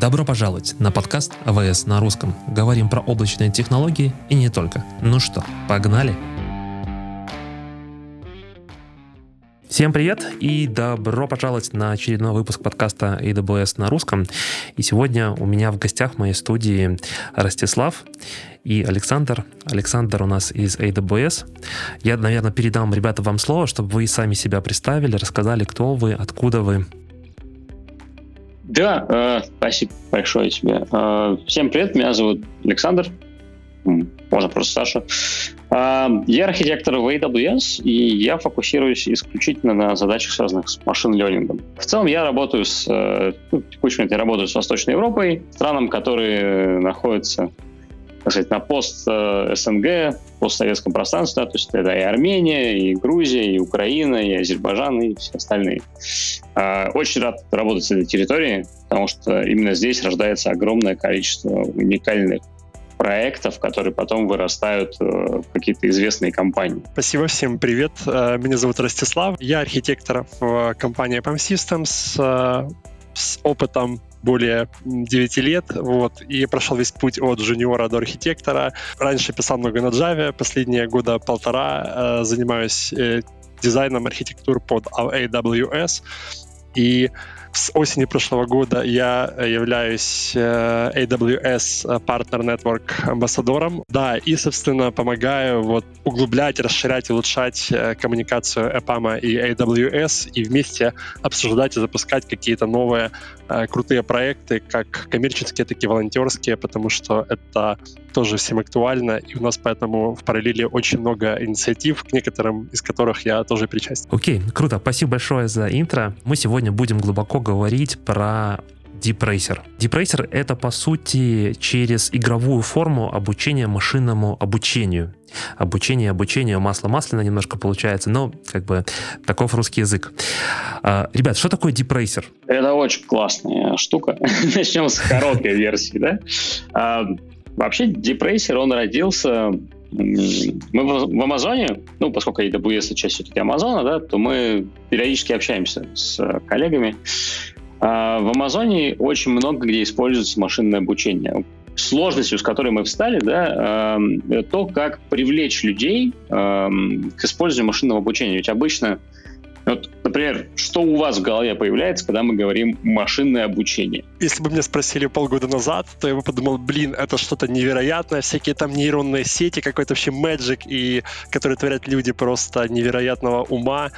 Добро пожаловать на подкаст АВС на русском. Говорим про облачные технологии и не только. Ну что, погнали? Всем привет и добро пожаловать на очередной выпуск подкаста AWS на русском. И сегодня у меня в гостях в моей студии Ростислав и Александр. Александр у нас из AWS. Я, наверное, передам, ребята, вам слово, чтобы вы сами себя представили, рассказали, кто вы, откуда вы. Да, э, спасибо большое тебе. Э, всем привет, меня зовут Александр, можно просто Саша. Э, я архитектор в AWS, и я фокусируюсь исключительно на задачах, связанных с машин-лернингом. В целом я работаю с, э, ну, текущий момент я работаю с Восточной Европой, странам, которые находятся так сказать, на пост э, СНГ, постсоветском пространстве, да, то есть это и Армения, и Грузия, и Украина, и Азербайджан, и все остальные. А, очень рад работать с этой территорией, потому что именно здесь рождается огромное количество уникальных проектов, которые потом вырастают э, в какие-то известные компании. Спасибо всем, привет. Э, меня зовут Ростислав. Я архитектор в компании PM Systems с опытом более 9 лет, вот, и прошел весь путь от жуниора до архитектора. Раньше писал много на Java, последние года полтора э, занимаюсь э, дизайном архитектур под AWS, и с осени прошлого года я являюсь э, AWS Partner Network амбассадором. Да, и, собственно, помогаю вот углублять, расширять, улучшать э, коммуникацию EPAM и AWS и вместе обсуждать и запускать какие-то новые э, крутые проекты, как коммерческие, так и волонтерские, потому что это тоже всем актуально, и у нас поэтому в параллели очень много инициатив, к некоторым из которых я тоже причастен. Окей, okay, круто. Спасибо большое за интро. Мы сегодня будем глубоко говорить про. Deep Racer — это, по сути, через игровую форму обучения машинному обучению. Обучение, обучение, масло масляно немножко получается, но как бы таков русский язык. А, ребят, что такое Racer? Это очень классная штука. Начнем с короткой версии, да? А, вообще, Racer, он родился мы в Амазоне, ну, поскольку AWS часть все-таки Амазона, да, то мы периодически общаемся с коллегами. А в Амазоне очень много где используется машинное обучение. Сложностью, с которой мы встали, да, э, то, как привлечь людей э, к использованию машинного обучения. Ведь обычно вот, например, что у вас в голове появляется, когда мы говорим машинное обучение? Если бы меня спросили полгода назад, то я бы подумал, блин, это что-то невероятное, всякие там нейронные сети, какой-то вообще magic, и которые творят люди просто невероятного ума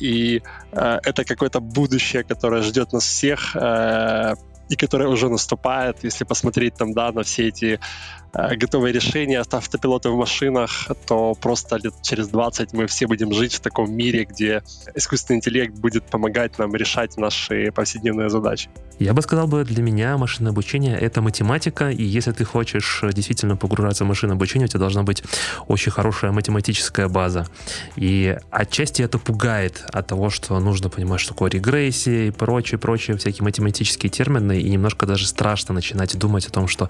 и э, это какое-то будущее, которое ждет нас всех, э, и которое уже наступает, если посмотреть там, да, на все эти готовые решения, автопилоты в машинах, то просто лет через 20 мы все будем жить в таком мире, где искусственный интеллект будет помогать нам решать наши повседневные задачи. Я бы сказал бы, для меня машинное обучение — это математика, и если ты хочешь действительно погружаться в машинное обучение, у тебя должна быть очень хорошая математическая база. И отчасти это пугает от того, что нужно понимать, что такое регрессия и прочие, прочие всякие математические термины, и немножко даже страшно начинать думать о том, что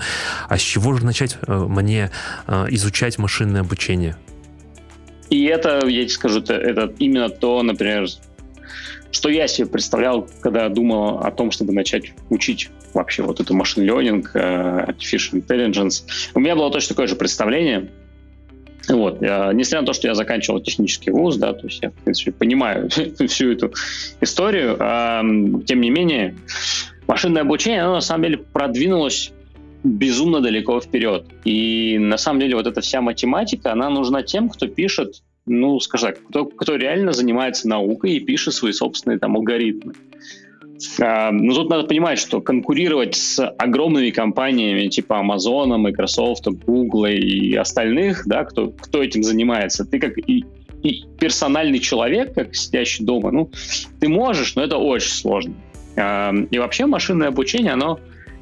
а с чего же начать Э, мне э, изучать машинное обучение. И это, я тебе скажу, это, это именно то, например, что я себе представлял, когда думал о том, чтобы начать учить вообще вот эту машин learning, э, artificial intelligence. У меня было точно такое же представление. Вот. Несмотря на то, что я заканчивал технический вуз, да, то есть я, в принципе, понимаю всю эту историю, а, тем не менее, машинное обучение, оно на самом деле продвинулось безумно далеко вперед. И на самом деле вот эта вся математика, она нужна тем, кто пишет, ну, скажем так, кто, кто реально занимается наукой и пишет свои собственные там алгоритмы. А, но тут надо понимать, что конкурировать с огромными компаниями типа Amazon, Microsoft, Google и остальных, да, кто, кто этим занимается, ты как и, и персональный человек, как сидящий дома, ну, ты можешь, но это очень сложно. А, и вообще машинное обучение, оно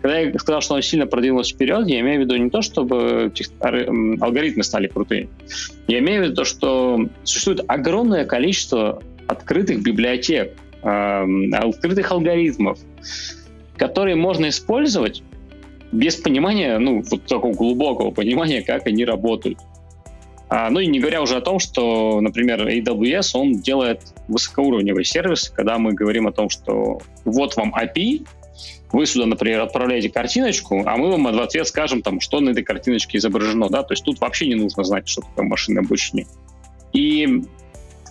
когда я сказал, что оно сильно продвинулось вперед, я имею в виду не то, чтобы алгоритмы стали крутые. Я имею в виду то, что существует огромное количество открытых библиотек, открытых алгоритмов, которые можно использовать без понимания, ну, вот такого глубокого понимания, как они работают. А, ну и не говоря уже о том, что, например, AWS, он делает высокоуровневый сервис, когда мы говорим о том, что вот вам API, вы сюда, например, отправляете картиночку, а мы вам в ответ скажем, там, что на этой картиночке изображено, да, то есть тут вообще не нужно знать, что такое машинное обучение. И,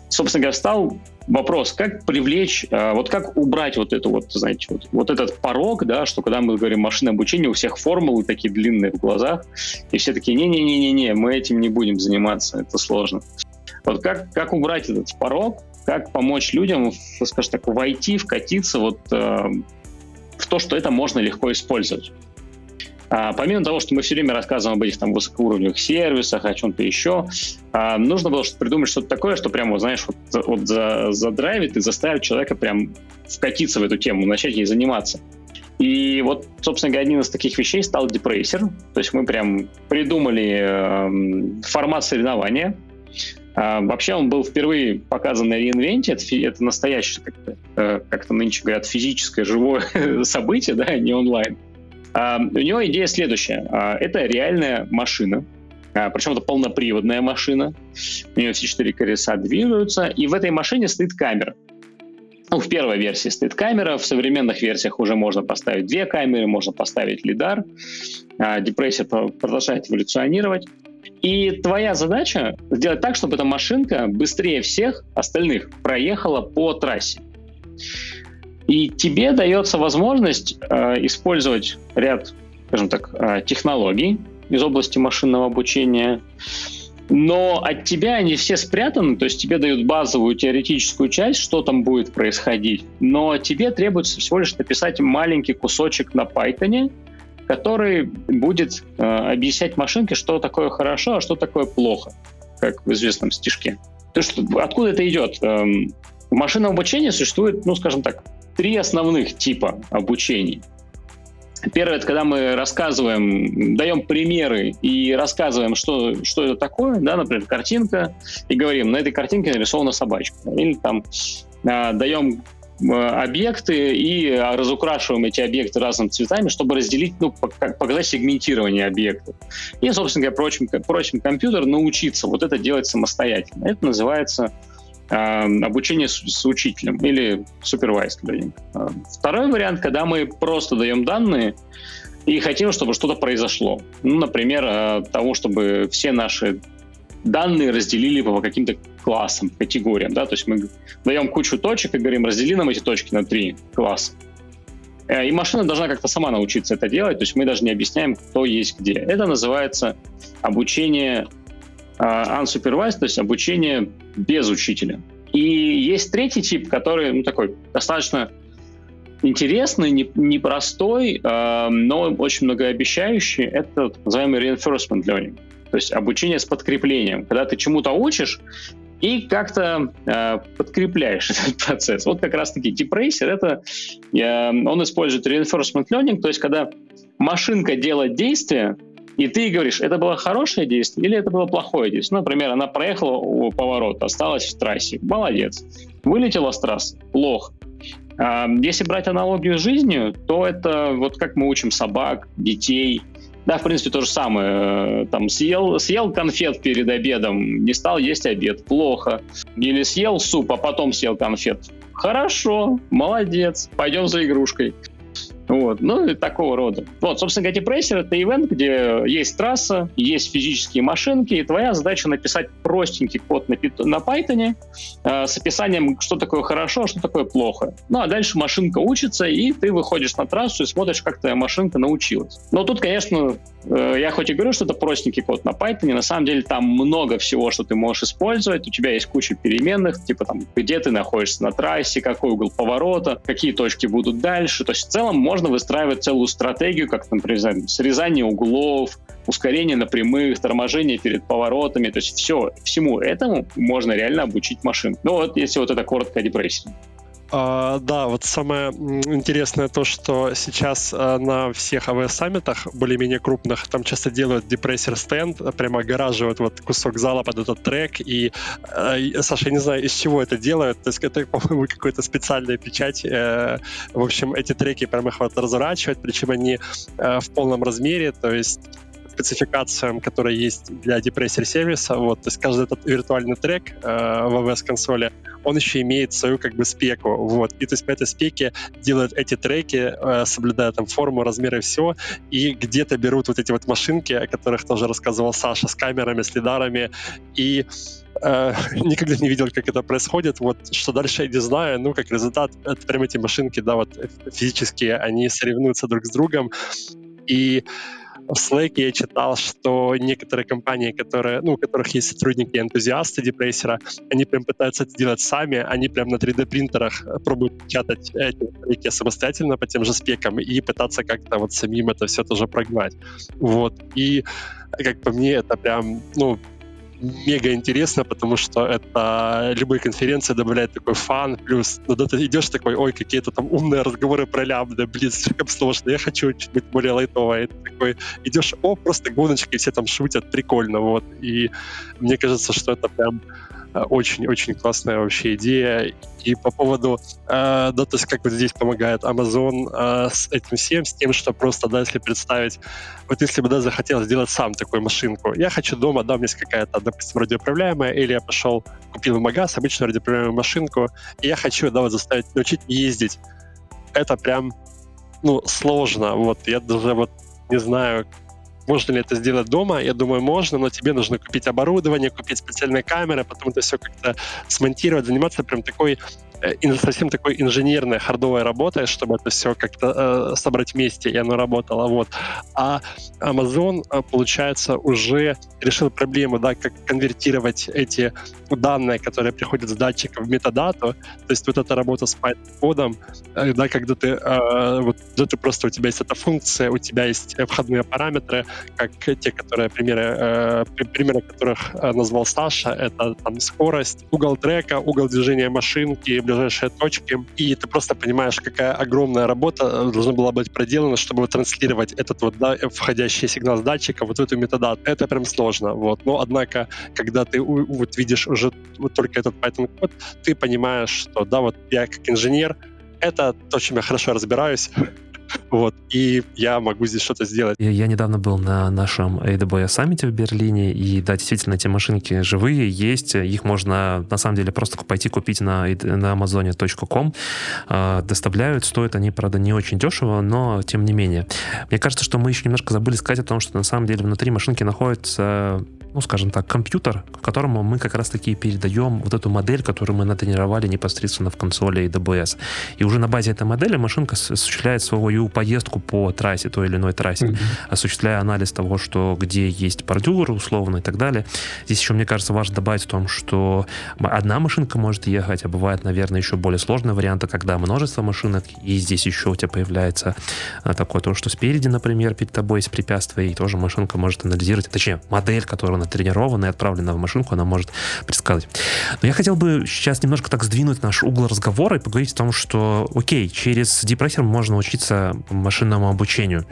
собственно говоря, встал вопрос, как привлечь, а, вот как убрать вот это вот, знаете, вот, вот этот порог, да, что когда мы говорим машинное обучение, у всех формулы такие длинные в глазах, и все такие, не-не-не-не-не, мы этим не будем заниматься, это сложно. Вот как, как убрать этот порог, как помочь людям, скажем так, войти, вкатиться вот э, в то, что это можно легко использовать. А, помимо того, что мы все время рассказываем об этих там высокоуровневых сервисах, о чем-то еще, а, нужно было придумать что-то такое, что прямо, знаешь, вот, вот за, задрайвит и заставит человека прям вкатиться в эту тему, начать ей заниматься. И вот, собственно говоря, один из таких вещей стал депрессер. То есть мы прям придумали э, формат соревнования. Э, вообще он был впервые показан на реинвенте. Это, это настоящее, как-то, э, как-то нынче говорят, физическое, живое событие, да, не онлайн. А, у него идея следующая. А, это реальная машина, а, причем это полноприводная машина. У нее все четыре колеса двигаются, и в этой машине стоит камера. Ну, в первой версии стоит камера, в современных версиях уже можно поставить две камеры, можно поставить лидар. Депрессия продолжает эволюционировать. И твоя задача сделать так, чтобы эта машинка быстрее всех остальных проехала по трассе. И тебе дается возможность э, использовать ряд, скажем так, э, технологий из области машинного обучения, но от тебя они все спрятаны, то есть тебе дают базовую теоретическую часть, что там будет происходить, но тебе требуется всего лишь написать маленький кусочек на Python, который будет э, объяснять машинке, что такое хорошо, а что такое плохо, как в известном стишке. То есть откуда это идет? Эм, в машинном обучении существует, ну, скажем так, три основных типа обучений. Первое, это когда мы рассказываем, даем примеры и рассказываем, что, что это такое, да, например, картинка, и говорим, на этой картинке нарисована собачка. Или там э, даем объекты и разукрашиваем эти объекты разными цветами, чтобы разделить, ну, показать сегментирование объектов. И, собственно говоря, прочим, прочим компьютер научиться вот это делать самостоятельно. Это называется Эм, обучение с, с учителем или supervised learning. Эм, второй вариант, когда мы просто даем данные и хотим, чтобы что-то произошло. Ну, например, э, того, чтобы все наши данные разделили по каким-то классам, категориям. Да? То есть мы даем кучу точек и говорим, раздели нам эти точки на три класса. Э, и машина должна как-то сама научиться это делать, то есть мы даже не объясняем, кто есть где. Это называется обучение uh, unsupervised, то есть обучение без учителя. И есть третий тип, который ну, такой достаточно интересный, непростой, э, но очень многообещающий. Это так называемый reinforcement learning, то есть обучение с подкреплением, когда ты чему-то учишь, и как-то э, подкрепляешь этот процесс. Вот как раз-таки Deep это э, он использует reinforcement learning, то есть когда машинка делает действие, и ты говоришь, это было хорошее действие или это было плохое действие. Ну, например, она проехала у поворота, осталась в трассе. Молодец. Вылетела с трассы. Плохо. А, если брать аналогию с жизнью, то это вот как мы учим собак, детей. Да, в принципе, то же самое. Э, там съел, съел конфет перед обедом, не стал есть обед. Плохо. Или съел суп, а потом съел конфет. Хорошо, молодец, пойдем за игрушкой. Вот. Ну, и такого рода. Вот, собственно говоря, это ивент, где есть трасса, есть физические машинки, и твоя задача написать простенький код на, на Python э, с описанием, что такое хорошо, а что такое плохо. Ну, а дальше машинка учится, и ты выходишь на трассу и смотришь, как твоя машинка научилась. Но тут, конечно, э, я хоть и говорю, что это простенький код на Python, на самом деле там много всего, что ты можешь использовать. У тебя есть куча переменных, типа там, где ты находишься на трассе, какой угол поворота, какие точки будут дальше. То есть в целом можно можно выстраивать целую стратегию, как, например, срезание углов, ускорение на прямых, торможение перед поворотами. То есть все, всему этому можно реально обучить машин. Ну вот, если вот это короткая депрессия. Uh, да, вот самое интересное то, что сейчас uh, на всех AWS-саммитах, более-менее крупных, там часто делают депрессер стенд, прямо огораживают вот кусок зала под этот трек, и, uh, Саша, я не знаю, из чего это делают, то есть это, по-моему, какая-то специальная печать, э, в общем, эти треки прямо их вот разворачивают, причем они в полном размере, то есть спецификациям, которые есть для депрессер сервиса. Вот, то есть каждый этот виртуальный трек э, в AWS-консоли, он еще имеет свою как бы спеку. Вот. И то есть по этой спеке делают эти треки, э, соблюдая там форму, размеры, все, и где-то берут вот эти вот машинки, о которых тоже рассказывал Саша, с камерами, с лидарами, и э, никогда не видел, как это происходит. Вот что дальше я не знаю. Ну, как результат, это прям эти машинки, да, вот физические, они соревнуются друг с другом. И в Slack я читал, что некоторые компании, которые, ну, у которых есть сотрудники энтузиасты депрессера, они прям пытаются это делать сами, они прям на 3D принтерах пробуют печатать эти треки самостоятельно по тем же спекам и пытаться как-то вот самим это все тоже прогнать. Вот. И как по мне, это прям, ну, мега интересно, потому что это любые конференции добавляют такой фан, плюс ну, ты идешь такой, ой, какие-то там умные разговоры про лямбда, блин, слишком сложно, я хочу чуть-чуть более лайтовое. Ты такой идешь, о, просто гоночки, все там шутят, прикольно, вот. И мне кажется, что это прям очень-очень классная вообще идея. И по поводу, э, да, то есть как вот здесь помогает Amazon э, с этим всем, с тем, что просто, да, если представить, вот если бы, да, захотел сделать сам такую машинку, я хочу дома, да, у меня есть какая-то, допустим, радиоуправляемая, или я пошел, купил в магаз обычную радиоуправляемую машинку, и я хочу, да, вот заставить научить ездить. Это прям, ну, сложно, вот, я даже вот не знаю, можно ли это сделать дома? Я думаю, можно, но тебе нужно купить оборудование, купить специальные камеры, потом это все как-то смонтировать, заниматься прям такой совсем такой инженерной, хардовой работой, чтобы это все как-то э, собрать вместе, и оно работало. Вот. А Amazon, э, получается, уже решил проблему, да, как конвертировать эти данные, которые приходят с датчика в метадату. То есть вот эта работа с Python-кодом, э, да, когда ты, э, вот, да, ты просто, у тебя есть эта функция, у тебя есть входные параметры, как те, которые, примеры, э, примеры которых э, назвал Саша, это там скорость, угол трека, угол движения машинки, ближайшие точки, и ты просто понимаешь, какая огромная работа э, должна была быть проделана, чтобы транслировать этот вот да, входящий сигнал с датчика вот в эту метадату. Это прям сложно, вот. Но, однако, когда ты вот видишь уже вот только этот Python код, ты понимаешь, что да, вот я как инженер, это то, чем я хорошо разбираюсь, вот, и я могу здесь что-то сделать. Я, я недавно был на нашем AWS саммите в Берлине, и да, действительно, эти машинки живые, есть, их можно, на самом деле, просто пойти купить на, на amazon.com, э, доставляют, стоят они, правда, не очень дешево, но тем не менее. Мне кажется, что мы еще немножко забыли сказать о том, что на самом деле внутри машинки находится ну, скажем так, компьютер, к которому мы как раз-таки передаем вот эту модель, которую мы натренировали непосредственно в консоли AWS. И уже на базе этой модели машинка осуществляет свою поездку по трассе, той или иной трассе, mm-hmm. осуществляя анализ того, что где есть бордюр, условно, и так далее. Здесь еще, мне кажется, важно добавить в том, что одна машинка может ехать, а бывает, наверное, еще более сложные варианты, когда множество машинок, и здесь еще у тебя появляется а, такое то, что спереди, например, перед тобой есть препятствие, и тоже машинка может анализировать, точнее, модель, которая натренирована и отправлена в машинку, она может предсказывать. Но я хотел бы сейчас немножко так сдвинуть наш угол разговора и поговорить о том, что, окей, через депрессер можно учиться машинному обучению.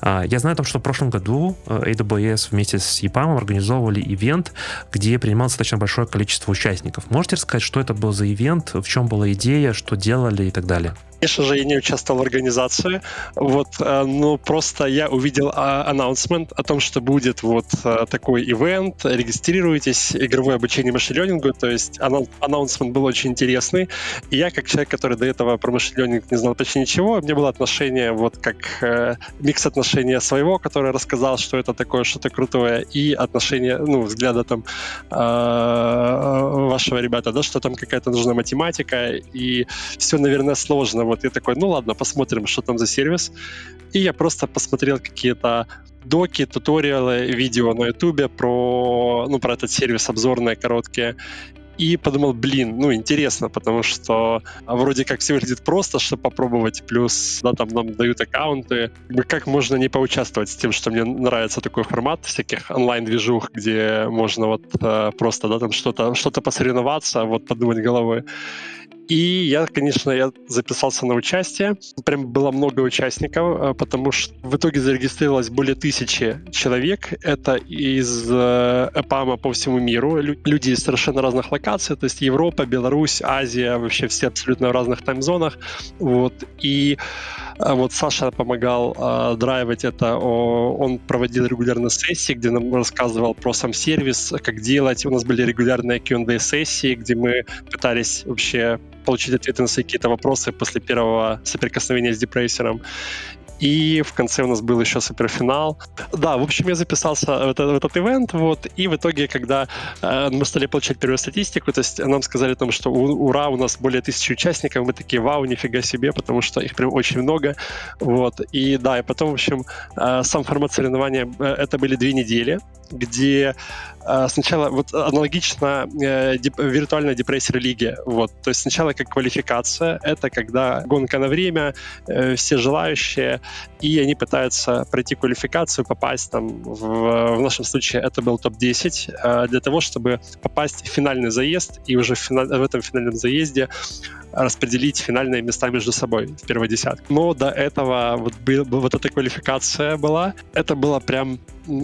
А, я знаю о том, что в прошлом году э, AWS вместе с EPAM организовывали ивент, где принималось достаточно большое количество участников. Можете рассказать, что это был за ивент, в чем была идея, что делали и так далее? Конечно же, я не участвовал в организации, вот, э, но просто я увидел анонсмент о том, что будет вот э, такой ивент, регистрируйтесь, игровое обучение машин-лернингу, то есть анонсмент был очень интересный, я, как человек, который до этого про машин-лернинг не знал почти ничего, у меня было отношение вот как э, микс отношения своего, который рассказал, что это такое, что-то крутое, и отношение, ну, взгляда там вашего ребята, да, что там какая-то нужна математика, и все, наверное, сложно вот я такой, ну ладно, посмотрим, что там за сервис. И я просто посмотрел какие-то доки, туториалы, видео на ютубе про, ну, про этот сервис обзорные, короткие. И подумал, блин, ну, интересно, потому что вроде как все выглядит просто, чтобы попробовать, плюс, да, там нам дают аккаунты. Как можно не поучаствовать с тем, что мне нравится такой формат всяких онлайн-движух, где можно вот э, просто, да, там что-то что посоревноваться, вот подумать головой. И я, конечно, я записался на участие. Прям было много участников, э, потому что в итоге зарегистрировалось более тысячи человек. Это из ЭПАМа по всему миру. Люди из совершенно разных локаций, то есть Европа, Беларусь, Азия, вообще все абсолютно в разных таймзонах. Вот. И вот Саша помогал э, драйвить это. Он проводил регулярно сессии, где нам рассказывал про сам сервис, как делать. У нас были регулярные Q&A сессии, где мы пытались вообще получить ответы на какие-то вопросы после первого соприкосновения с депрессером. И в конце у нас был еще суперфинал. Да, в общем, я записался в этот, в этот ивент, вот, и в итоге, когда э, мы стали получать первую статистику, то есть нам сказали о том, что ура, у нас более тысячи участников, мы такие, вау, нифига себе, потому что их прям очень много, вот, и да, и потом, в общем, э, сам формат соревнования, э, это были две недели, где э, сначала вот аналогично э, деп, виртуальной депрессии-лиге. Вот. То есть сначала как квалификация, это когда гонка на время, э, все желающие, и они пытаются пройти квалификацию, попасть там, в, в нашем случае это был топ-10, э, для того, чтобы попасть в финальный заезд, и уже в, финал, в этом финальном заезде распределить финальные места между собой в первой десятке. Но до этого вот, был, вот эта квалификация была. Это было прям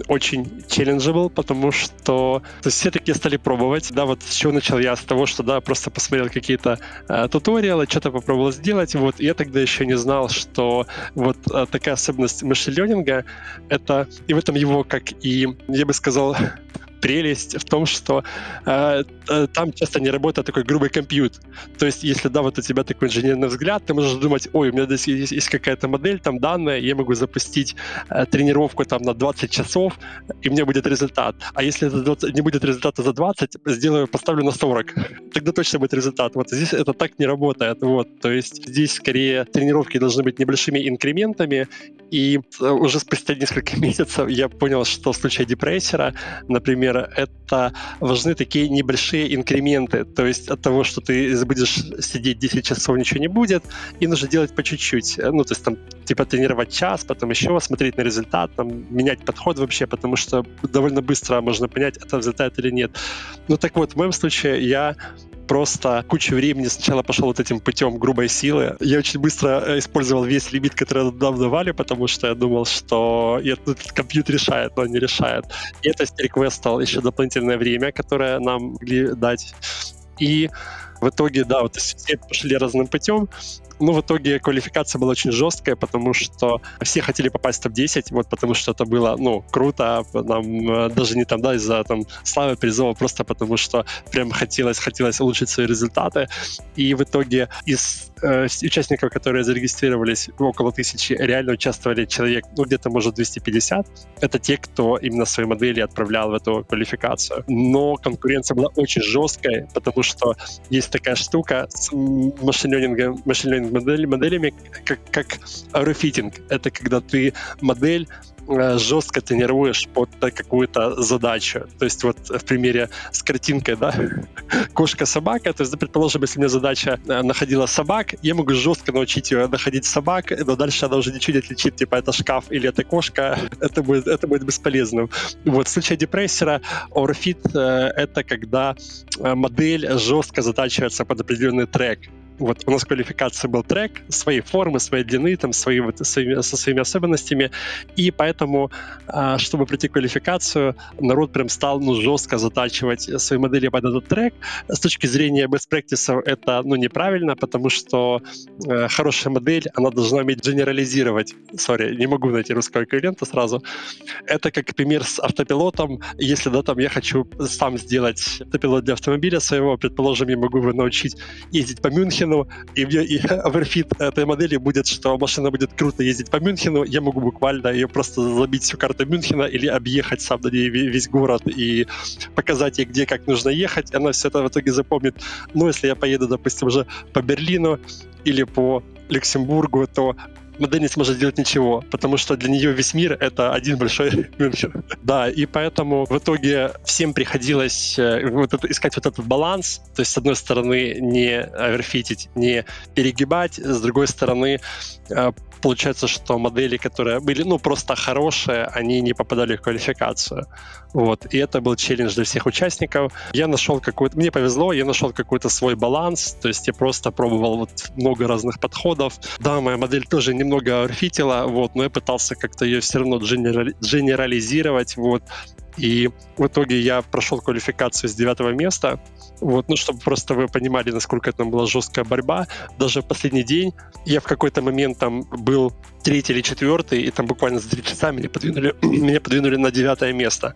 очень challengeable, потому что то есть все такие стали пробовать. Да, вот с чего начал я? С того, что да, просто посмотрел какие-то э, туториалы, что-то попробовал сделать. Вот, я тогда еще не знал, что вот э, такая особенность мышленинга это и в этом его, как и, я бы сказал, прелесть в том, что э, э, там часто не работает такой грубый компьютер. То есть, если, да, вот у тебя такой инженерный взгляд, ты можешь думать, ой, у меня здесь есть, есть какая-то модель, там данная, я могу запустить э, тренировку там на 20 часов, и мне будет результат. А если это 20, не будет результата за 20, сделаю, поставлю на 40. Тогда точно будет результат. Вот здесь это так не работает. Вот. То есть здесь скорее тренировки должны быть небольшими инкрементами, и э, уже спустя несколько месяцев я понял, что в случае депрессера, например, это важны такие небольшие инкременты. То есть от того, что ты будешь сидеть 10 часов, ничего не будет, и нужно делать по чуть-чуть. Ну, то есть там типа тренировать час, потом еще смотреть на результат, там, менять подход вообще, потому что довольно быстро можно понять, это результат или нет. Ну так вот, в моем случае я просто кучу времени сначала пошел вот этим путем грубой силы. Я очень быстро э, использовал весь лимит, который нам давали, потому что я думал, что этот компьютер решает, но не решает. И это реквестал еще дополнительное время, которое нам могли дать. И в итоге, да, вот все пошли разным путем. Ну, в итоге квалификация была очень жесткая, потому что все хотели попасть в топ-10, вот потому что это было, ну, круто, нам э, даже не там, да, из-за там славы призова, просто потому что прям хотелось, хотелось улучшить свои результаты. И в итоге из э, участников, которые зарегистрировались, около тысячи, реально участвовали человек, ну, где-то, может, 250. Это те, кто именно свои модели отправлял в эту квалификацию. Но конкуренция была очень жесткая, потому что есть такая штука с машин-ленингом, машин модель, моделями, как, как аэрофитинг. Это когда ты модель жестко тренируешь под какую-то задачу. То есть вот в примере с картинкой, да, кошка-собака, то есть, предположим, если у меня задача э, находила собак, я могу жестко научить ее находить собак, но дальше она уже ничего не отличит, типа это шкаф или это кошка, это будет, это будет бесполезным. Вот в случае депрессера ORFIT э, это когда модель жестко затачивается под определенный трек. Вот у нас в квалификации был трек своей формы, своей длины, там, свои, вот, своими, со своими особенностями. И поэтому, а, чтобы пройти квалификацию, народ прям стал ну, жестко затачивать свои модели под этот трек. С точки зрения best practice это ну, неправильно, потому что э, хорошая модель, она должна уметь генерализировать. Сори, не могу найти русского эквивалента сразу. Это как пример с автопилотом. Если да, там я хочу сам сделать автопилот для автомобиля своего, предположим, я могу его научить ездить по Мюнхену, Мюнхену, и, мне, и оверфит этой модели будет, что машина будет круто ездить по Мюнхену, я могу буквально ее просто забить всю карту Мюнхена или объехать сам на ней весь город и показать ей, где как нужно ехать, она все это в итоге запомнит. Но если я поеду, допустим, уже по Берлину или по Люксембургу, то модель не сможет сделать ничего, потому что для нее весь мир — это один большой мир. Да, и поэтому в итоге всем приходилось э, вот это, искать вот этот баланс, то есть, с одной стороны, не оверфитить, не перегибать, с другой стороны, э, получается, что модели, которые были, ну, просто хорошие, они не попадали в квалификацию. Вот. И это был челлендж для всех участников. Я нашел какой-то... Мне повезло, я нашел какой-то свой баланс, то есть я просто пробовал вот много разных подходов. Да, моя модель тоже немного орфитила, вот, но я пытался как-то ее все равно генерализировать, вот. И в итоге я прошел квалификацию с девятого места. Вот, ну, чтобы просто вы понимали, насколько это была жесткая борьба. Даже последний день я в какой-то момент там был третий или четвертый, и там буквально за три часа меня подвинули, меня подвинули на девятое место.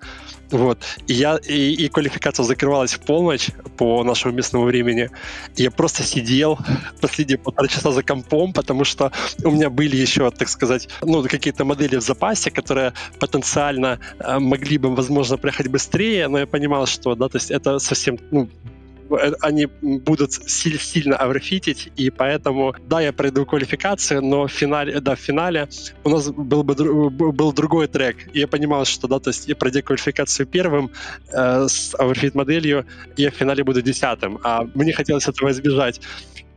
Вот. И, я, и, и квалификация закрывалась в полночь по нашему местному времени. Я просто сидел последние полтора часа за компом, потому что у меня были еще, так сказать, ну, какие-то модели в запасе, которые потенциально э, могли бы, возможно, проехать быстрее, но я понимал, что, да, то есть это совсем, ну, они будут сильно оверфитить, и поэтому, да, я пройду квалификацию, но в финале, да, в финале у нас был бы был другой трек, и я понимал, что, да, то есть я пройду квалификацию первым э, с оверфит моделью, и я в финале буду десятым, а мне хотелось этого избежать.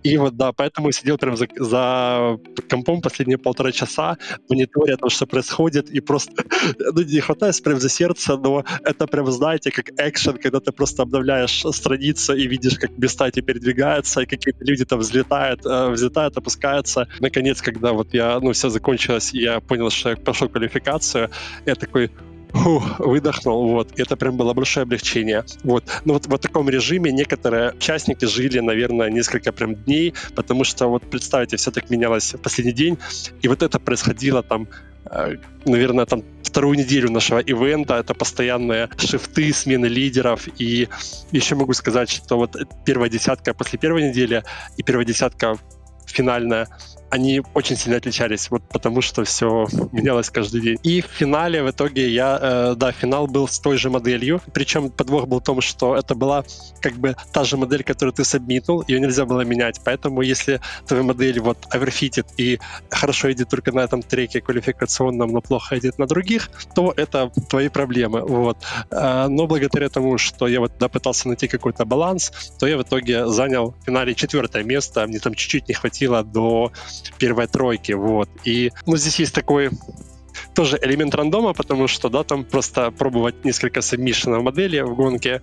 И вот, да, поэтому сидел прям за, за компом последние полтора часа, мониторя то, что происходит, и просто, ну, не хватает прям за сердце, но это прям, знаете, как экшен, когда ты просто обновляешь страницу и видишь, как места эти передвигаются, и какие-то люди там взлетают, э, взлетают, опускаются. Наконец, когда вот я, ну, все закончилось, и я понял, что я прошел квалификацию, я такой, Фух, выдохнул, вот. Это прям было большое облегчение. Вот. Но вот в таком режиме некоторые участники жили, наверное, несколько прям дней, потому что вот представьте, все так менялось в последний день, и вот это происходило там э, наверное, там вторую неделю нашего ивента. Это постоянные шифты, смены лидеров. И еще могу сказать, что вот первая десятка после первой недели и первая десятка финальная они очень сильно отличались, вот потому что все менялось каждый день. И в финале в итоге я, э, да, финал был с той же моделью, причем подвох был в том, что это была как бы та же модель, которую ты сабмитнул, ее нельзя было менять, поэтому если твоя модель вот оверфитит и хорошо идет только на этом треке квалификационном, но плохо идет на других, то это твои проблемы, вот. Э, но благодаря тому, что я вот да, пытался найти какой-то баланс, то я в итоге занял в финале четвертое место, мне там чуть-чуть не хватило до первой тройки, вот. И, ну, здесь есть такой тоже элемент рандома, потому что, да, там просто пробовать несколько сабмишенов модели в гонке,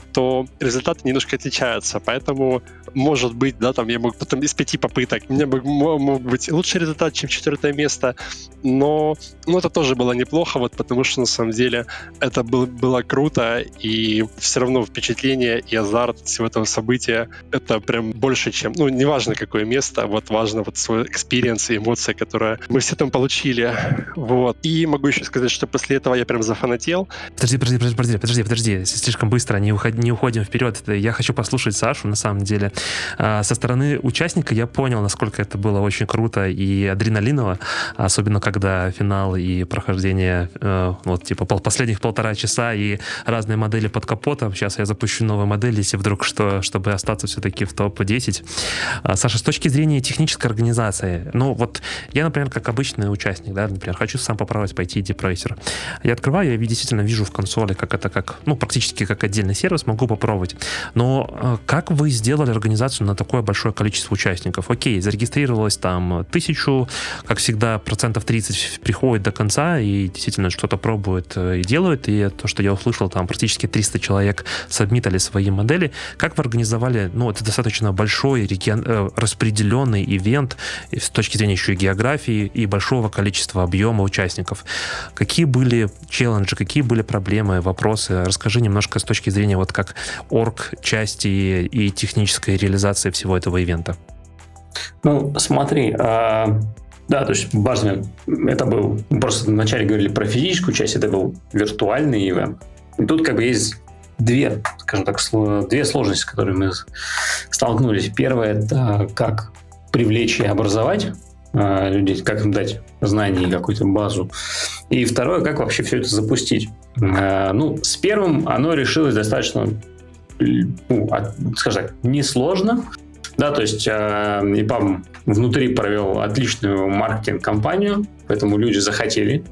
то результаты немножко отличаются. Поэтому, может быть, да, там я мог потом из пяти попыток, у меня мог, быть лучший результат, чем четвертое место, но ну, это тоже было неплохо, вот потому что на самом деле это был, было круто, и все равно впечатление и азарт всего этого события это прям больше, чем, ну, неважно какое место, вот важно вот свой experience и эмоции, которые мы все там получили, вот. И могу еще сказать, что после этого я прям зафанател. Подожди, подожди, подожди, подожди, подожди, слишком быстро, не уход, не уходим вперед. Я хочу послушать Сашу, на самом деле. А, со стороны участника я понял, насколько это было очень круто и адреналиново, особенно когда финал и прохождение э, вот типа последних полтора часа и разные модели под капотом. Сейчас я запущу новую модель, если вдруг что, чтобы остаться все-таки в топ-10. А, Саша, с точки зрения технической организации, ну вот я, например, как обычный участник, да, например, хочу сам попробовать пойти депрессер. Я открываю, я действительно вижу в консоли, как это как, ну, практически как отдельный сервис, сервис, могу попробовать. Но э, как вы сделали организацию на такое большое количество участников? Окей, зарегистрировалось там тысячу, как всегда, процентов 30 приходит до конца и действительно что-то пробует э, и делают, и то, что я услышал, там практически 300 человек сабмитали свои модели. Как вы организовали, ну, это достаточно большой регион, э, распределенный ивент с точки зрения еще и географии и большого количества объема участников. Какие были челленджи, какие были проблемы, вопросы? Расскажи немножко с точки зрения вот как орг части и технической реализации всего этого ивента? Ну, смотри, а, да, то есть базовый, это был, просто вначале говорили про физическую часть, это был виртуальный ивент. И тут как бы есть две, скажем так, две сложности, с которыми мы столкнулись. Первое – это как привлечь и образовать а, людей, как им дать знания и какую-то базу. И второе, как вообще все это запустить. А, ну, с первым оно решилось достаточно, ну, скажем так, несложно. Да, то есть э, ИПАМ внутри провел отличную маркетинг-кампанию, поэтому люди захотели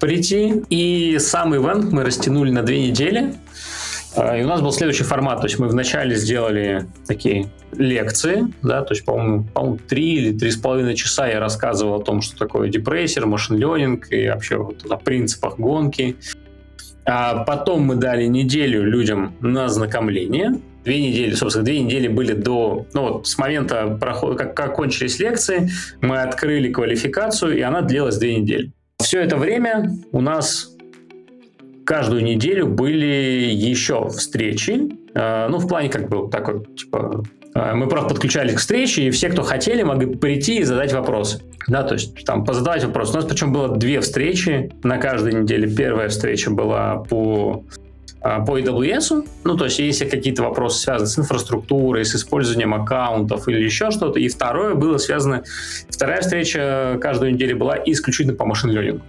прийти. И сам ивент мы растянули на две недели. Э, и у нас был следующий формат. То есть мы вначале сделали такие лекции, да, то есть, по-моему, по три или три с половиной часа я рассказывал о том, что такое депрессер, машин ленинг и вообще вот о принципах гонки. А потом мы дали неделю людям на ознакомление. Две недели, собственно, две недели были до, ну вот, с момента прохода, как, как кончились лекции, мы открыли квалификацию, и она длилась две недели. Все это время у нас каждую неделю были еще встречи, э, ну, в плане как бы такой, типа, э, мы просто подключались к встрече, и все, кто хотели, могли прийти и задать вопросы. Да, то есть там позадавать вопросы. У нас причем было две встречи на каждой неделе. Первая встреча была по а, по AWS, ну, то есть если какие-то вопросы связаны с инфраструктурой, с использованием аккаунтов или еще что-то, и второе было связано, вторая встреча каждую неделю была исключительно по машин learning.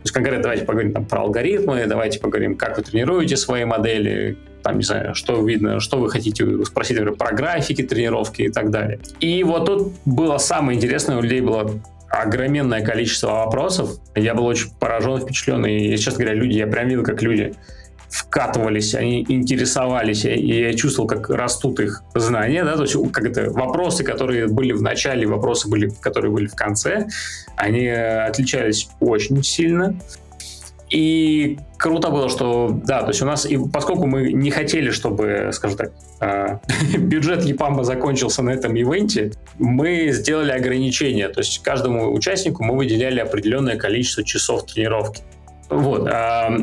То есть конкретно давайте поговорим там, про алгоритмы, давайте поговорим, как вы тренируете свои модели, там, не знаю, что видно, что вы хотите спросить, например, про графики тренировки и так далее. И вот тут было самое интересное, у людей было огроменное количество вопросов. Я был очень поражен, впечатлен, и, честно говоря, люди, я прям видел, как люди вкатывались, они интересовались, и я чувствовал, как растут их знания, да, то есть как это, вопросы, которые были в начале, вопросы, были, которые были в конце, они отличались очень сильно. И круто было, что, да, то есть у нас, и поскольку мы не хотели, чтобы, скажем так, э, бюджет Епамба закончился на этом ивенте, мы сделали ограничения, то есть каждому участнику мы выделяли определенное количество часов тренировки. Вот.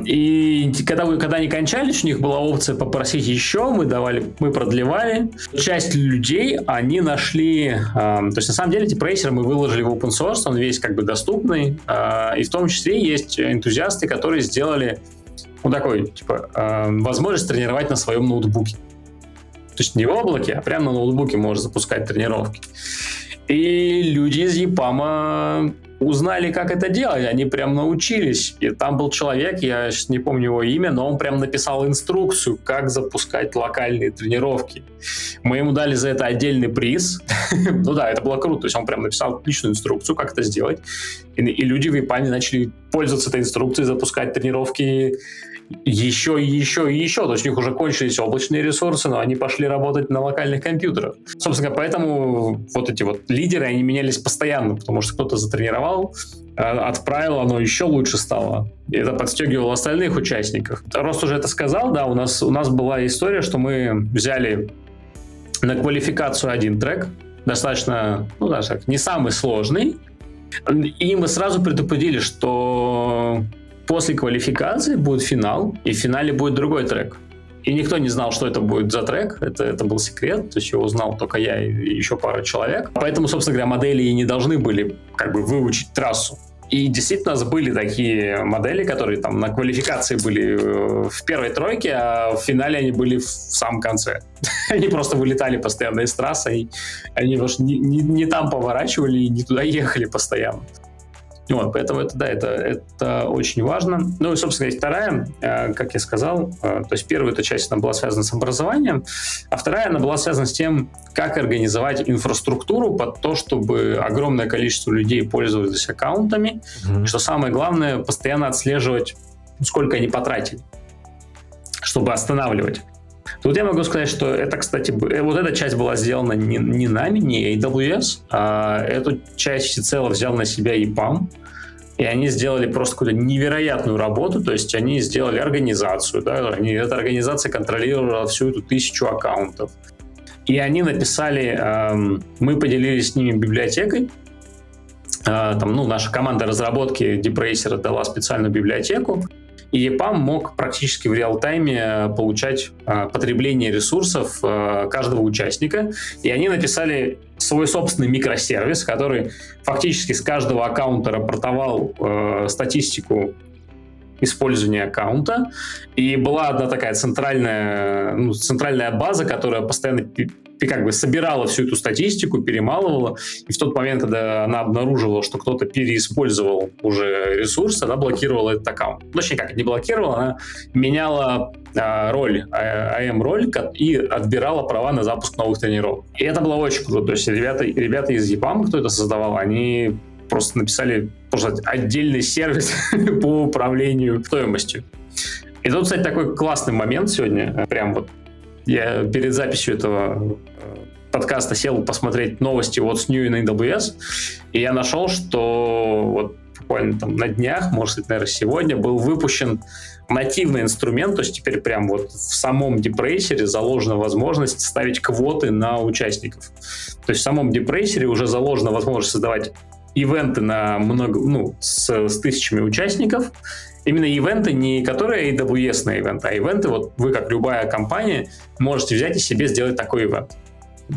И когда, когда они кончались, у них была опция попросить еще, мы давали, мы продлевали. Часть людей, они нашли... То есть, на самом деле, эти прейсеры мы выложили в open source, он весь как бы доступный. А, и в том числе есть энтузиасты, которые сделали вот такой, типа, возможность тренировать на своем ноутбуке. То есть не в облаке, а прямо на ноутбуке можно запускать тренировки. И люди из ЕПАМа узнали, как это делать, они прям научились. И там был человек, я сейчас не помню его имя, но он прям написал инструкцию, как запускать локальные тренировки. Мы ему дали за это отдельный приз. ну да, это было круто. То есть он прям написал отличную инструкцию, как это сделать. И, люди в Японии начали пользоваться этой инструкцией, запускать тренировки еще еще и еще. То есть у них уже кончились облачные ресурсы, но они пошли работать на локальных компьютерах. Собственно, поэтому вот эти вот лидеры, они менялись постоянно, потому что кто-то затренировал, а, отправил, оно еще лучше стало. И это подстегивало остальных участников. Рост уже это сказал, да, у нас, у нас была история, что мы взяли на квалификацию один трек, достаточно, ну, даже так, не самый сложный, и мы сразу предупредили, что После квалификации будет финал, и в финале будет другой трек. И никто не знал, что это будет за трек. Это, это был секрет. То есть его узнал только я и еще пара человек. Поэтому, собственно говоря, модели и не должны были как бы выучить трассу. И действительно у нас были такие модели, которые там на квалификации были э, в первой тройке, а в финале они были в самом конце. они просто вылетали постоянно из трассы, и они не, не, не там поворачивали и не туда ехали постоянно. Вот, поэтому это, да, это, это очень важно. Ну и, собственно, и вторая, э, как я сказал, э, то есть первая эта часть, она была связана с образованием, а вторая, она была связана с тем, как организовать инфраструктуру под то, чтобы огромное количество людей пользовались аккаунтами, mm-hmm. что самое главное, постоянно отслеживать, сколько они потратили, чтобы останавливать. Тут я могу сказать, что это, кстати, э, вот эта часть была сделана не, не нами, не AWS, а эту часть всецело взял на себя EPAM, и они сделали просто какую-то невероятную работу, то есть они сделали организацию, да, они, эта организация контролировала всю эту тысячу аккаунтов. И они написали, эм, мы поделились с ними библиотекой, э, там, ну, наша команда разработки Debracer дала специальную библиотеку, и EPAM мог практически в реал-тайме получать э, потребление ресурсов э, каждого участника. И они написали свой собственный микросервис, который фактически с каждого аккаунта рапортовал э, статистику использования аккаунта. И была одна такая центральная, ну, центральная база, которая постоянно как бы собирала всю эту статистику, перемалывала, и в тот момент, когда она обнаруживала, что кто-то переиспользовал уже ресурс, она блокировала этот аккаунт. Точнее как, не блокировала, она меняла а, роль, а, и отбирала права на запуск новых тренировок. И это было очень круто. То есть ребята, ребята из EPAM, кто это создавал, они просто написали просто отдельный сервис по управлению стоимостью. И тут, кстати, такой классный момент сегодня. Прям вот я перед записью этого э, подкаста сел посмотреть новости вот с New на AWS, и я нашел, что вот буквально там на днях, может быть, наверное, сегодня был выпущен нативный инструмент, то есть теперь прям вот в самом депрессере заложена возможность ставить квоты на участников. То есть в самом депрессере уже заложена возможность создавать ивенты на много, ну, с, с тысячами участников. Именно ивенты не которые AWS на ивенты, а ивенты, вот вы как любая компания можете взять и себе сделать такой ивент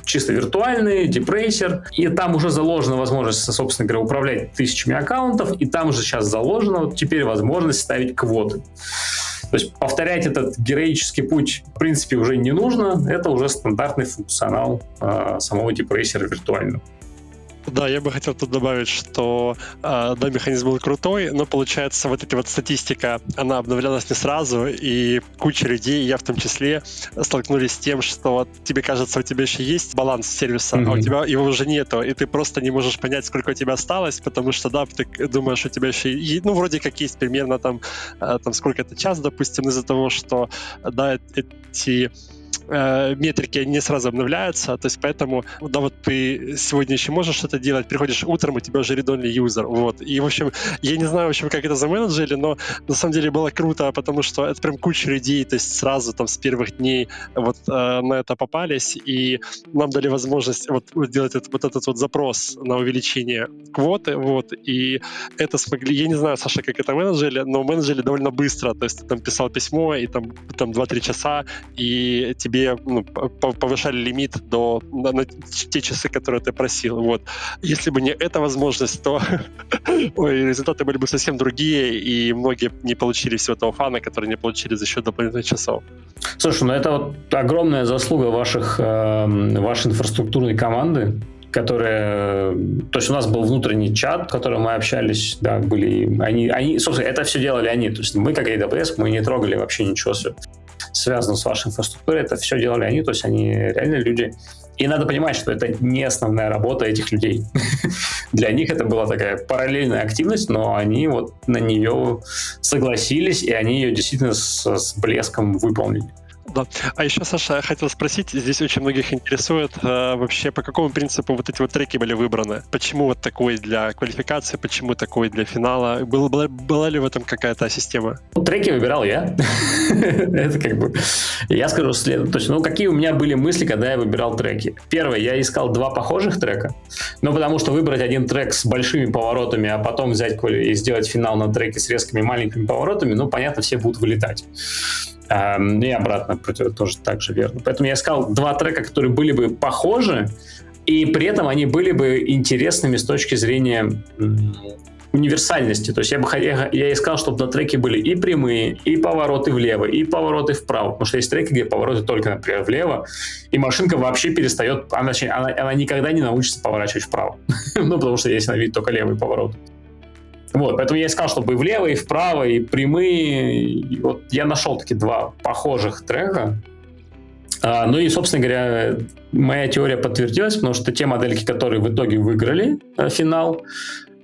чисто виртуальный, депрессер, и там уже заложена возможность, собственно говоря, управлять тысячами аккаунтов, и там уже сейчас заложена вот теперь возможность ставить квоты. То есть повторять этот героический путь, в принципе, уже не нужно, это уже стандартный функционал э, самого депрессера виртуального. Да, я бы хотел тут добавить, что э, да, механизм был крутой, но получается вот эта вот статистика, она обновлялась не сразу, и куча людей, я в том числе, столкнулись с тем, что тебе кажется, у тебя еще есть баланс сервиса, mm-hmm. а у тебя его уже нету, и ты просто не можешь понять, сколько у тебя осталось, потому что, да, ты думаешь, у тебя еще, и, ну, вроде как есть примерно там, э, там сколько-то час, допустим, из-за того, что, да, эти э, метрики не сразу обновляются, то есть поэтому, да, вот ты сегодня еще можешь что-то делать, приходишь утром, у тебя уже редонный юзер, вот. И, в общем, я не знаю, в общем, как это заменеджили, но на самом деле было круто, потому что это прям куча людей, то есть сразу там с первых дней вот э, на это попались, и нам дали возможность вот сделать этот, вот этот вот запрос на увеличение квоты, вот, и это смогли, я не знаю, Саша, как это менеджили, но менеджили довольно быстро, то есть ты там писал письмо, и там, там 2-3 часа, и тебе тебе ну, повышали лимит до на, на те часы, которые ты просил. Вот. Если бы не эта возможность, то ой, результаты были бы совсем другие, и многие не получили всего того фана, который не получили за счет дополнительных часов. Слушай, ну это вот огромная заслуга ваших, э, вашей инфраструктурной команды, которая... То есть у нас был внутренний чат, в котором мы общались, да, были... Они, они, собственно, это все делали они. То есть мы, как AWS, мы не трогали вообще ничего связано с вашей инфраструктурой, это все делали они, то есть они реально люди. И надо понимать, что это не основная работа этих людей. Для них это была такая параллельная активность, но они вот на нее согласились, и они ее действительно с, с блеском выполнили. Да. А еще, Саша, я хотел спросить, здесь очень многих интересует э, вообще, по какому принципу вот эти вот треки были выбраны? Почему вот такой для квалификации, почему такой для финала? Был, была, была ли в этом какая-то система? Ну, треки выбирал я. Это как бы... Я скажу следующее. То есть, ну, какие у меня были мысли, когда я выбирал треки? Первое, я искал два похожих трека, ну, потому что выбрать один трек с большими поворотами, а потом взять и сделать финал на треке с резкими маленькими поворотами, ну, понятно, все будут вылетать. Ну и обратно тоже так же верно. Поэтому я искал два трека, которые были бы похожи, и при этом они были бы интересными с точки зрения универсальности. То есть я бы я, я искал, чтобы на треке были и прямые, и повороты влево, и повороты вправо. Потому что есть треки, где повороты только, например, влево, и машинка вообще перестает, она, она, она никогда не научится поворачивать вправо. ну, потому что есть на вид только левый поворот. Вот, поэтому я искал, чтобы и влево, и вправо, и прямые. И вот я нашел такие два похожих трека. А, ну и, собственно говоря, моя теория подтвердилась, потому что те модельки, которые в итоге выиграли а, финал,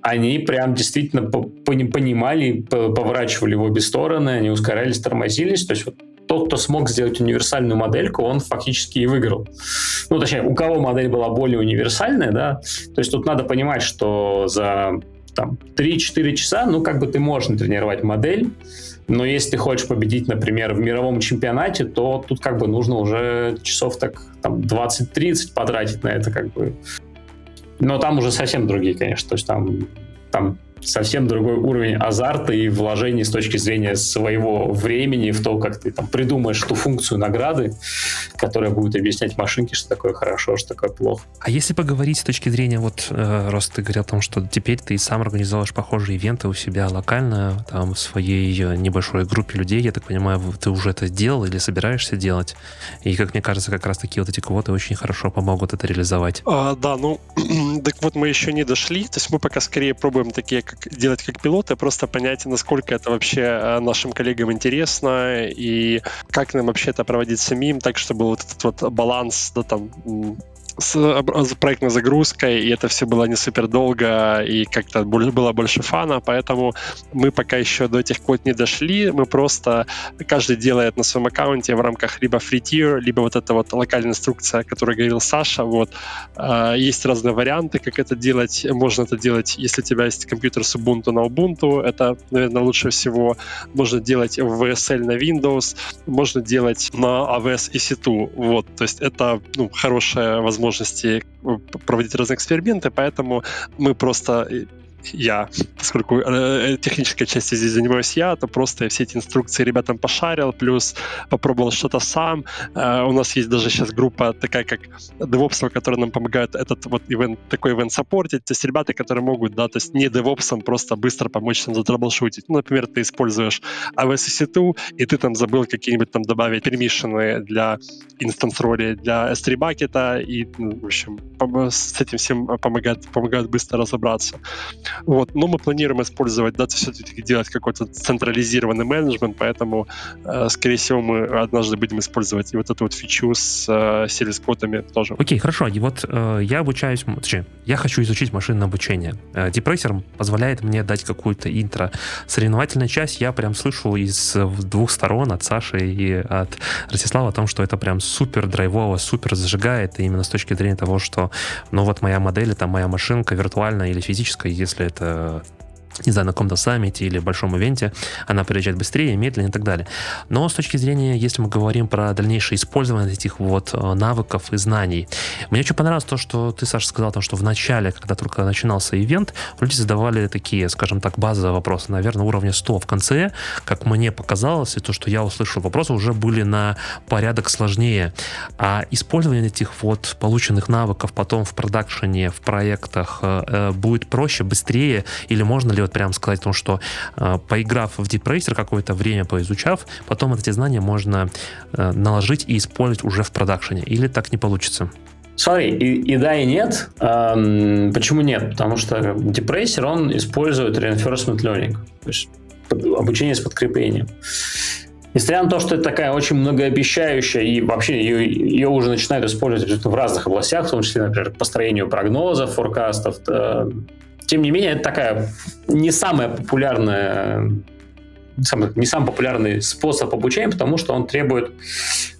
они прям действительно понимали, поворачивали в обе стороны, они ускорялись, тормозились. То есть вот тот, кто смог сделать универсальную модельку, он фактически и выиграл. Ну, точнее, у кого модель была более универсальная, да, то есть тут надо понимать, что за там 3-4 часа, ну, как бы ты можешь тренировать модель, но если ты хочешь победить, например, в мировом чемпионате, то тут как бы нужно уже часов так там 20-30 потратить на это как бы. Но там уже совсем другие, конечно, то есть там, там совсем другой уровень азарта и вложений с точки зрения своего времени в то, как ты там придумаешь ту функцию награды, которая будет объяснять машинке, что такое хорошо, что такое плохо. А если поговорить с точки зрения, вот, э, раз ты говорил о том, что теперь ты сам организовываешь похожие ивенты у себя локально, там, в своей небольшой группе людей, я так понимаю, ты уже это делал или собираешься делать? И, как мне кажется, как раз такие вот эти квоты очень хорошо помогут это реализовать. А, да, ну, так вот мы еще не дошли, то есть мы пока скорее пробуем такие как делать как пилоты, просто понять, насколько это вообще э, нашим коллегам интересно и как нам вообще это проводить самим, так чтобы вот этот вот баланс, да, там, с, с проектной загрузкой, и это все было не супер долго, и как-то было больше фана, поэтому мы пока еще до этих код не дошли, мы просто, каждый делает на своем аккаунте в рамках либо free tier, либо вот эта вот локальная инструкция, о которой говорил Саша, вот, э, есть разные варианты, как это делать, можно это делать, если у тебя есть компьютер с Ubuntu на Ubuntu, это, наверное, лучше всего, можно делать в VSL на Windows, можно делать на AWS EC2, вот, то есть это, ну, хорошая возможность возможности э, проводить разные эксперименты, поэтому мы просто я, поскольку э, технической части здесь занимаюсь я, то просто все эти инструкции ребятам пошарил, плюс попробовал что-то сам. Э, у нас есть даже сейчас группа такая, как DevOps, которая нам помогает этот вот ивент, такой ивент саппортить. То есть ребята, которые могут, да, то есть не DevOps, просто быстро помочь нам затраблшутить. Ну, например, ты используешь AWS EC2, и ты там забыл какие-нибудь там добавить пермишины для инстанс роли для S3 бакета, и, ну, в общем, с этим всем помогает, помогает быстро разобраться. Вот. Но мы планируем использовать, да, все-таки делать какой-то централизированный менеджмент, поэтому, э, скорее всего, мы однажды будем использовать и вот эту вот фичу с э, сервис-кодами тоже. Окей, хорошо. И вот э, я обучаюсь, точнее, я хочу изучить машинное обучение. Э, Depressor позволяет мне дать какую-то интро. Соревновательная часть я прям слышу из двух сторон, от Саши и от Ростислава, о том, что это прям супер драйвово, супер зажигает, именно с точки зрения того, что, ну вот моя модель, это моя машинка виртуальная или физическая, если это не знаю, на каком-то саммите или большом ивенте, она приезжает быстрее, медленнее и так далее. Но с точки зрения, если мы говорим про дальнейшее использование этих вот э, навыков и знаний, мне очень понравилось то, что ты, Саша, сказал, то, что в начале, когда только начинался ивент, люди задавали такие, скажем так, базовые вопросы, наверное, уровня 100. В конце, как мне показалось, и то, что я услышал, вопросы уже были на порядок сложнее. А использование этих вот полученных навыков потом в продакшене, в проектах э, э будет проще, быстрее, или можно ли вот прям сказать о том, что э, поиграв в Deep Racer какое-то время, поизучав, потом эти знания можно э, наложить и использовать уже в продакшене. Или так не получится? Смотри, и, и да, и нет. Эм, почему нет? Потому что Deep Racer, он использует reinforcement learning, то есть обучение с подкреплением. Несмотря на то, что это такая очень многообещающая, и вообще ее, ее уже начинают использовать в разных областях, в том числе, например, построению прогнозов, форкастов, э, тем не менее, это такая не самая популярная самый, не самый популярный способ обучения, потому что он требует,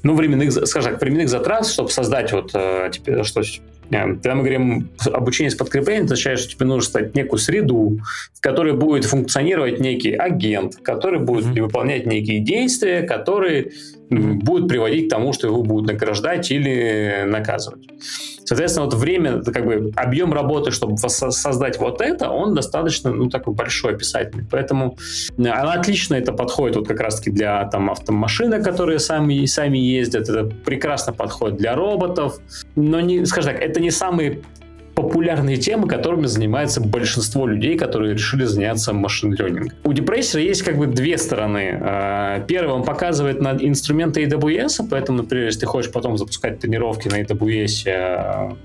ну, временных, скажем так, временных затрат, чтобы создать вот, э, теперь, что Э, когда мы говорим обучение с подкреплением, это означает, что тебе нужно создать некую среду, в которой будет функционировать некий агент, который будет mm-hmm. выполнять некие действия, которые будут приводить к тому, что его будут награждать или наказывать. Соответственно, вот время, как бы объем работы, чтобы создать вот это, он достаточно, ну, такой большой описательный. Поэтому э, она отлично это подходит вот как раз-таки для там автомашины, которые сами, сами ездят. Это прекрасно подходит для роботов. Но, не, скажем так, это не самые популярные темы, которыми занимается большинство людей, которые решили заняться машин ленингом. У депрессера есть как бы две стороны. А, первый, он показывает на инструменты AWS, поэтому, например, если ты хочешь потом запускать тренировки на AWS, а,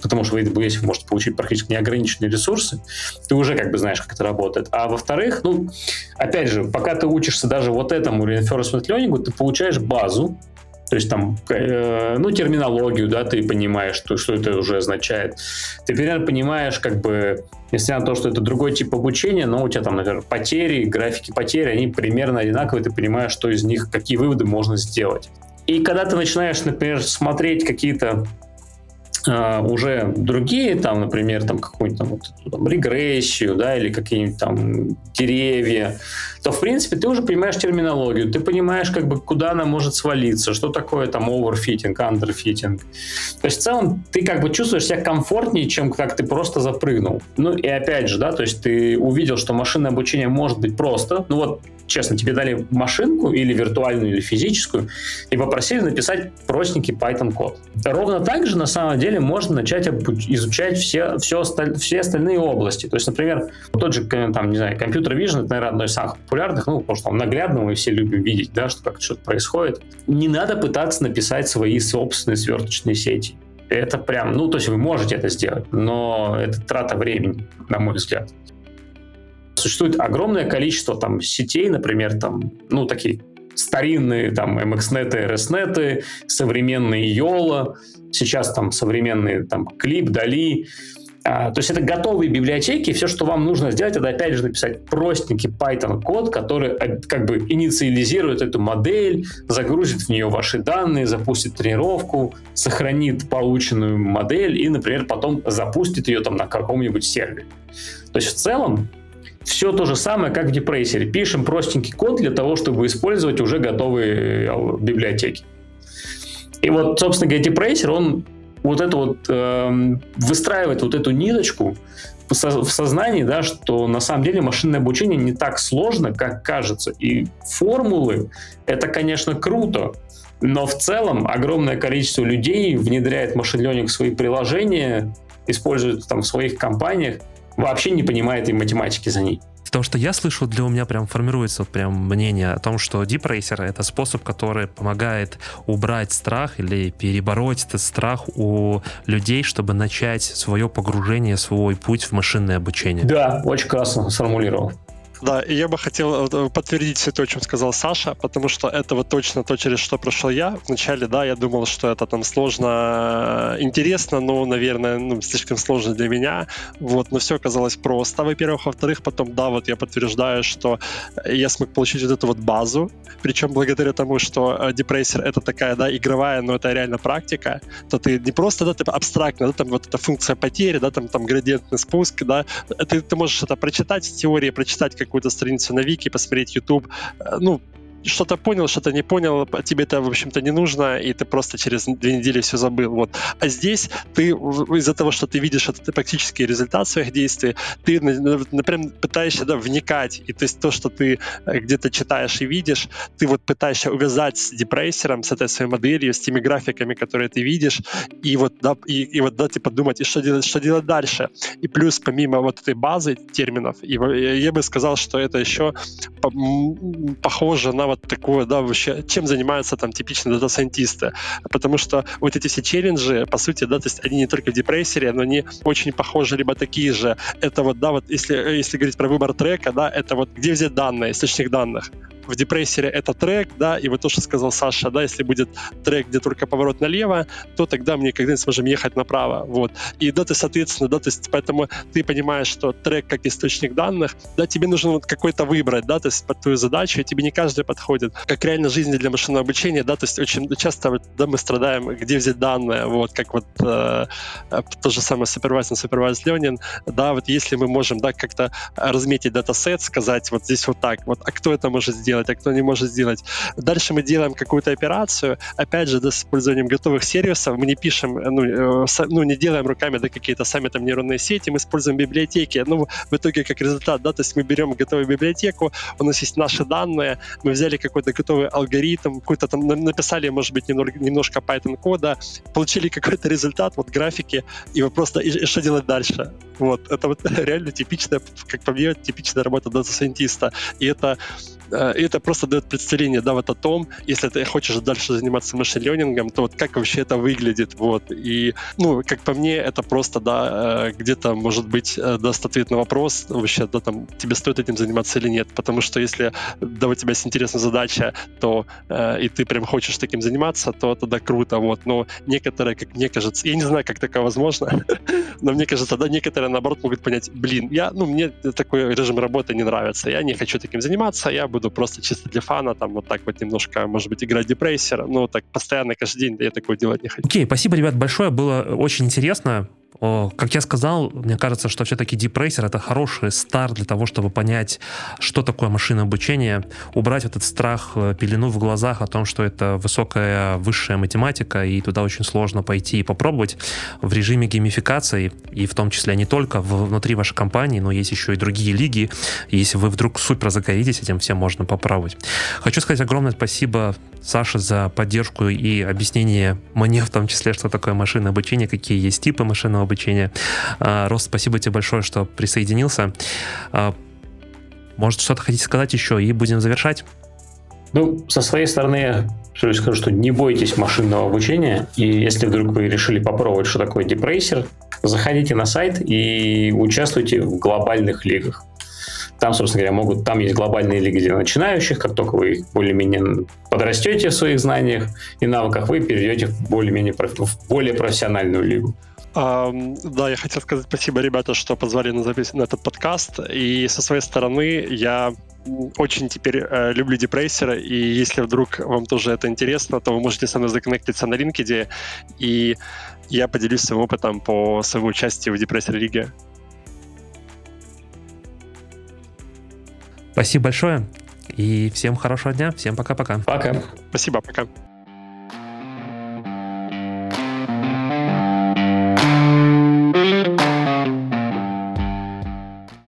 потому что в AWS вы можете получить практически неограниченные ресурсы, ты уже как бы знаешь, как это работает. А во-вторых, ну, опять же, пока ты учишься даже вот этому reinforcement learning, ты получаешь базу, то есть там, э, ну, терминологию, да, ты понимаешь, что, что это уже означает. Ты примерно понимаешь, как бы, несмотря на то, что это другой тип обучения, но у тебя там, например, потери, графики потерь, они примерно одинаковые, ты понимаешь, что из них, какие выводы можно сделать. И когда ты начинаешь, например, смотреть какие-то э, уже другие, там, например, там какую-нибудь там, вот, там, регрессию, да, или какие-нибудь там деревья, то, в принципе, ты уже понимаешь терминологию, ты понимаешь, как бы, куда она может свалиться, что такое там overfitting, underfitting. То есть, в целом, ты как бы чувствуешь себя комфортнее, чем как ты просто запрыгнул. Ну, и опять же, да, то есть ты увидел, что машинное обучение может быть просто. Ну, вот честно, тебе дали машинку или виртуальную, или физическую, и попросили написать простенький Python-код. Ровно так же, на самом деле, можно начать изучать все, все, осталь, все остальные области. То есть, например, тот же, там, не знаю, компьютер vision, это, наверное, одно из самых популярных, ну, потому что он наглядно, мы все любим видеть, да, что как что-то происходит. Не надо пытаться написать свои собственные сверточные сети. Это прям, ну, то есть вы можете это сделать, но это трата времени, на мой взгляд. Существует огромное количество там сетей, например, там, ну, такие старинные там MXNet, RSNet, современные YOLO, сейчас там современные там Clip, Dali. А, то есть это готовые библиотеки, все, что вам нужно сделать, это опять же написать простенький Python-код, который э, как бы инициализирует эту модель, загрузит в нее ваши данные, запустит тренировку, сохранит полученную модель и, например, потом запустит ее там на каком-нибудь сервере. То есть в целом все то же самое, как в депрессере. Пишем простенький код для того, чтобы использовать уже готовые э, библиотеки. И вот, собственно говоря, депрессер, он вот это вот э, выстраивает вот эту ниточку в сознании, да, что на самом деле машинное обучение не так сложно, как кажется. И формулы — это, конечно, круто, но в целом огромное количество людей внедряет машин в свои приложения, использует там в своих компаниях, вообще не понимает и математики за ней. Потому что я слышу, для у меня прям формируется вот прям мнение о том, что Racer — это способ, который помогает убрать страх или перебороть этот страх у людей, чтобы начать свое погружение, свой путь в машинное обучение. Да, очень классно сформулировал. Да, и я бы хотел э, подтвердить все то, о чем сказал Саша, потому что это вот точно то, через что прошел я. Вначале, да, я думал, что это там сложно, э, интересно, но, наверное, ну, слишком сложно для меня. Вот, но все оказалось просто, во-первых. Во-вторых, потом, да, вот я подтверждаю, что я смог получить вот эту вот базу, причем благодаря тому, что э, Depressor это такая, да, игровая, но это реально практика, то ты не просто, да, ты абстрактно, да, там вот эта функция потери, да, там, там градиентный спуск, да, ты, ты можешь это прочитать в теории, прочитать какую-то страницу на Вики, посмотреть YouTube. Э, ну, что-то понял, что-то не понял, тебе это, в общем-то, не нужно, и ты просто через две недели все забыл. Вот. А здесь ты из-за того, что ты видишь этот практический результат своих действий, ты, например, пытаешься да, вникать, и то есть то, что ты э, где-то читаешь и видишь, ты вот пытаешься увязать с депрессером, с этой своей моделью, с теми графиками, которые ты видишь, и вот, да, и, и вот, да, типа думать, и что делать, что делать дальше. И плюс, помимо вот этой базы терминов, я бы сказал, что это еще похоже на вот такое, да, вообще, чем занимаются там типичные дата-сайентисты. Потому что вот эти все челленджи, по сути, да, то есть они не только в депрессере, но они очень похожи, либо такие же. Это вот, да, вот если, если говорить про выбор трека, да, это вот где взять данные, источник данных в депрессере это трек, да, и вот то, что сказал Саша, да, если будет трек, где только поворот налево, то тогда мы не сможем ехать направо, вот. И да, ты, соответственно, да, то есть поэтому ты понимаешь, что трек как источник данных, да, тебе нужно вот какой-то выбрать, да, то есть под твою задачу, и тебе не каждый подходит. Как реально жизни для машинного обучения, да, то есть очень часто, да, мы страдаем, где взять данные, вот, как вот э, то же самое supervised supervised learning, да, вот если мы можем, да, как-то разметить датасет, сказать вот здесь вот так, вот, а кто это может сделать, сделать, а кто не может сделать. Дальше мы делаем какую-то операцию, опять же, да, с использованием готовых сервисов, мы не пишем, э, ну, э, ну не делаем руками да, какие-то сами там нейронные сети, мы используем библиотеки. Ну, в итоге, как результат, да, то есть мы берем готовую библиотеку, у нас есть наши данные, мы взяли какой-то готовый алгоритм, какой-то там написали, может быть, немножко Python кода, получили какой-то результат, вот графики, и вы просто, и, и что делать дальше? Вот, это вот реально типичная, как по мне, типичная работа data scientist 'а. И это это просто дает представление, да, вот о том, если ты хочешь дальше заниматься machine learning 'ом, то вот как вообще это выглядит, вот. И, ну, как по мне, это просто, да, э, где-то, может быть, э, даст ответ на вопрос, вообще, да, там, тебе стоит этим заниматься или нет, потому что если, да, у тебя есть интересная задача, то, и ты прям хочешь таким заниматься, то тогда круто, вот. Но некоторые, как мне кажется, я не знаю, как такое возможно, но мне кажется, да, некоторые, наоборот, могут понять, блин, я, ну, мне такой режим работы не нравится, я не хочу таким заниматься, я буду буду просто чисто для фана, там вот так вот немножко, может быть, играть депрессер, но так постоянно каждый день я такое делать не хочу. Окей, okay, спасибо, ребят, большое, было очень интересно. Как я сказал, мне кажется, что все-таки Racer это хороший старт для того, чтобы понять, что такое машинное обучение, убрать этот страх, э, пелену в глазах о том, что это высокая высшая математика, и туда очень сложно пойти и попробовать в режиме геймификации, и в том числе не только внутри вашей компании, но есть еще и другие лиги. Если вы вдруг супер загоритесь этим, всем можно попробовать. Хочу сказать огромное спасибо Саше за поддержку и объяснение мне в том числе, что такое машинное обучение, какие есть типы машинного обучения. А, Рост, спасибо тебе большое, что присоединился. А, может, что-то хотите сказать еще, и будем завершать? Ну, со своей стороны, я скажу, что не бойтесь машинного обучения, и если вдруг вы решили попробовать, что такое депрессер, заходите на сайт и участвуйте в глобальных лигах. Там, собственно говоря, могут, там есть глобальные лиги для начинающих. Как только вы более-менее подрастете в своих знаниях и навыках, вы перейдете в более-менее в более профессиональную лигу. Um, да, я хотел сказать спасибо, ребята, что позвали на запись на этот подкаст. И со своей стороны я очень теперь э, люблю депрессера, и если вдруг вам тоже это интересно, то вы можете со мной законнектиться на LinkedIn, и я поделюсь своим опытом по своему участию в депрессер лиге. Спасибо большое. И всем хорошего дня. Всем пока-пока. Пока. Спасибо, пока.